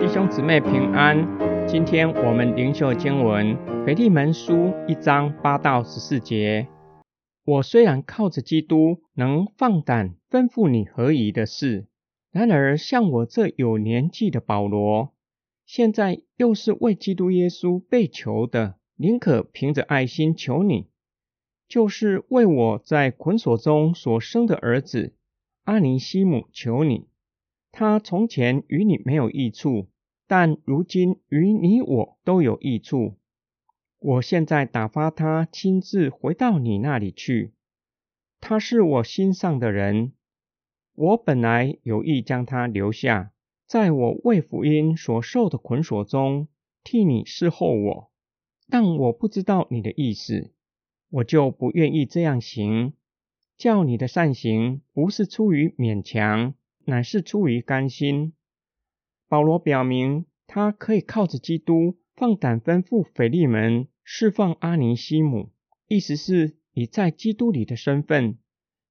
弟兄姊妹平安，今天我们灵修经文《腓利门书》一章八到十四节。我虽然靠着基督能放胆吩咐你何宜的事，然而像我这有年纪的保罗，现在又是为基督耶稣被囚的，宁可凭着爱心求你，就是为我在捆锁中所生的儿子阿尼西姆求你。他从前与你没有益处。但如今与你我都有益处。我现在打发他亲自回到你那里去。他是我心上的人。我本来有意将他留下，在我为福音所受的捆锁中替你侍候我。但我不知道你的意思，我就不愿意这样行。叫你的善行不是出于勉强，乃是出于甘心。保罗表明，他可以靠着基督放胆吩咐腓利门释放阿尼西姆，意思是以在基督里的身份，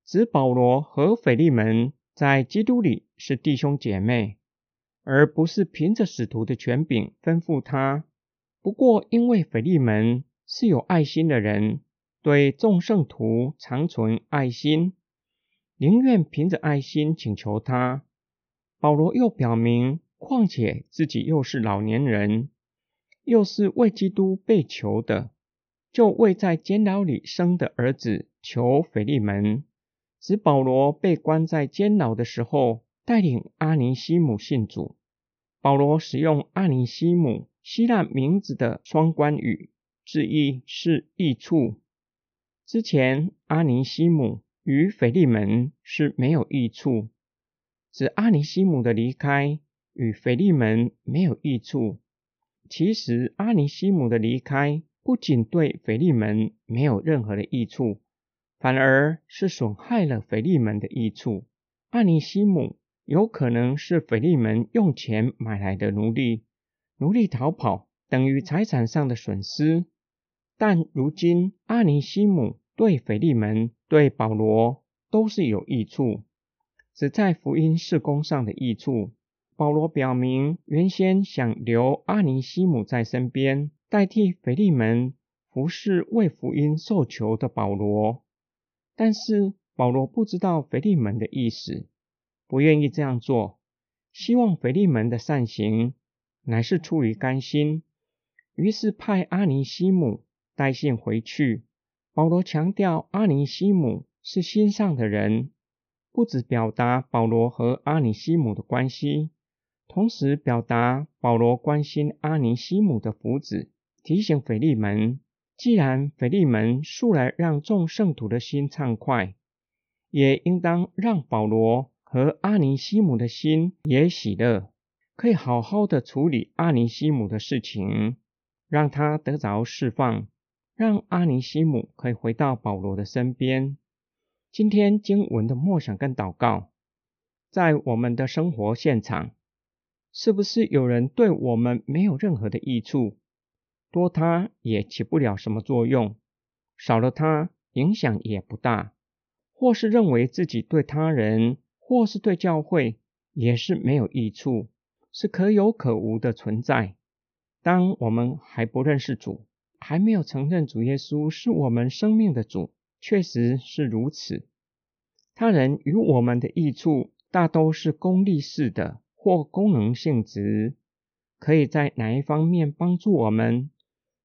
指保罗和腓利门在基督里是弟兄姐妹，而不是凭着使徒的权柄吩咐他。不过，因为腓利门是有爱心的人，对众圣徒常存爱心，宁愿凭着爱心请求他。保罗又表明。况且自己又是老年人，又是为基督被囚的，就为在监牢里生的儿子求腓利门。指保罗被关在监牢的时候，带领阿尼西姆信主。保罗使用阿尼西姆希腊名字的双关语，字义是益处。之前阿尼西姆与腓利门是没有益处，指阿尼西姆的离开。与腓利门没有益处。其实阿尼西姆的离开不仅对腓利门没有任何的益处，反而是损害了腓利门的益处。阿尼西姆有可能是腓利门用钱买来的奴隶，奴隶逃跑等于财产上的损失。但如今阿尼西姆对腓利门、对保罗都是有益处，只在福音事工上的益处。保罗表明，原先想留阿尼西姆在身边，代替腓利门服侍为福音受囚的保罗。但是保罗不知道腓利门的意思，不愿意这样做，希望腓利门的善行乃是出于甘心，于是派阿尼西姆带信回去。保罗强调，阿尼西姆是心上的人，不只表达保罗和阿尼西姆的关系。同时表达保罗关心阿尼西姆的福祉，提醒腓利门，既然腓利门素来让众圣徒的心畅快，也应当让保罗和阿尼西姆的心也喜乐，可以好好的处理阿尼西姆的事情，让他得着释放，让阿尼西姆可以回到保罗的身边。今天经文的默想跟祷告，在我们的生活现场。是不是有人对我们没有任何的益处，多他也起不了什么作用，少了他影响也不大，或是认为自己对他人或是对教会也是没有益处，是可有可无的存在。当我们还不认识主，还没有承认主耶稣是我们生命的主，确实是如此。他人与我们的益处大都是功利式的。或功能性质，可以在哪一方面帮助我们？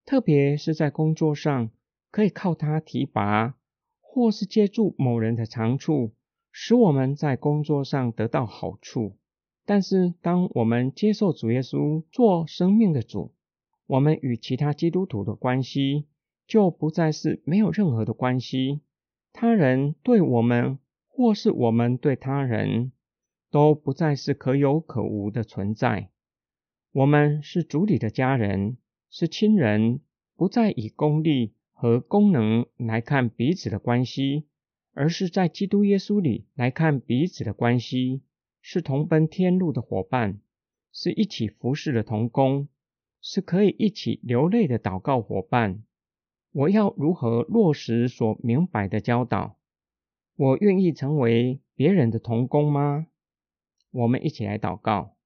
特别是在工作上，可以靠他提拔，或是借助某人的长处，使我们在工作上得到好处。但是，当我们接受主耶稣做生命的主，我们与其他基督徒的关系就不再是没有任何的关系。他人对我们，或是我们对他人。都不再是可有可无的存在。我们是主里的家人，是亲人，不再以功利和功能来看彼此的关系，而是在基督耶稣里来看彼此的关系，是同奔天路的伙伴，是一起服侍的同工，是可以一起流泪的祷告伙伴。我要如何落实所明白的教导？我愿意成为别人的童工吗？我们一起来祷告。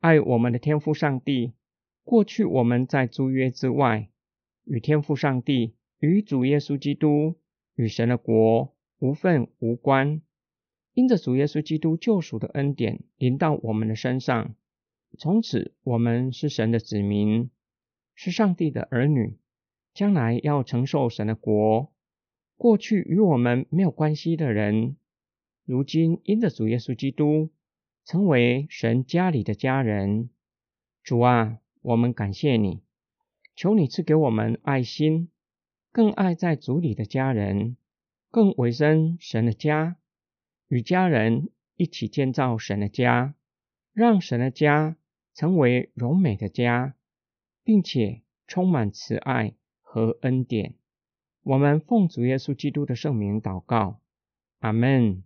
爱我们的天父上帝，过去我们在租约之外，与天父上帝、与主耶稣基督、与神的国无份无关。因着主耶稣基督救赎的恩典临到我们的身上，从此我们是神的子民，是上帝的儿女，将来要承受神的国。过去与我们没有关系的人，如今因着主耶稣基督，成为神家里的家人。主啊，我们感谢你，求你赐给我们爱心，更爱在主里的家人，更委身神的家，与家人一起建造神的家，让神的家成为柔美的家，并且充满慈爱和恩典。我们奉主耶稣基督的圣名祷告，阿门。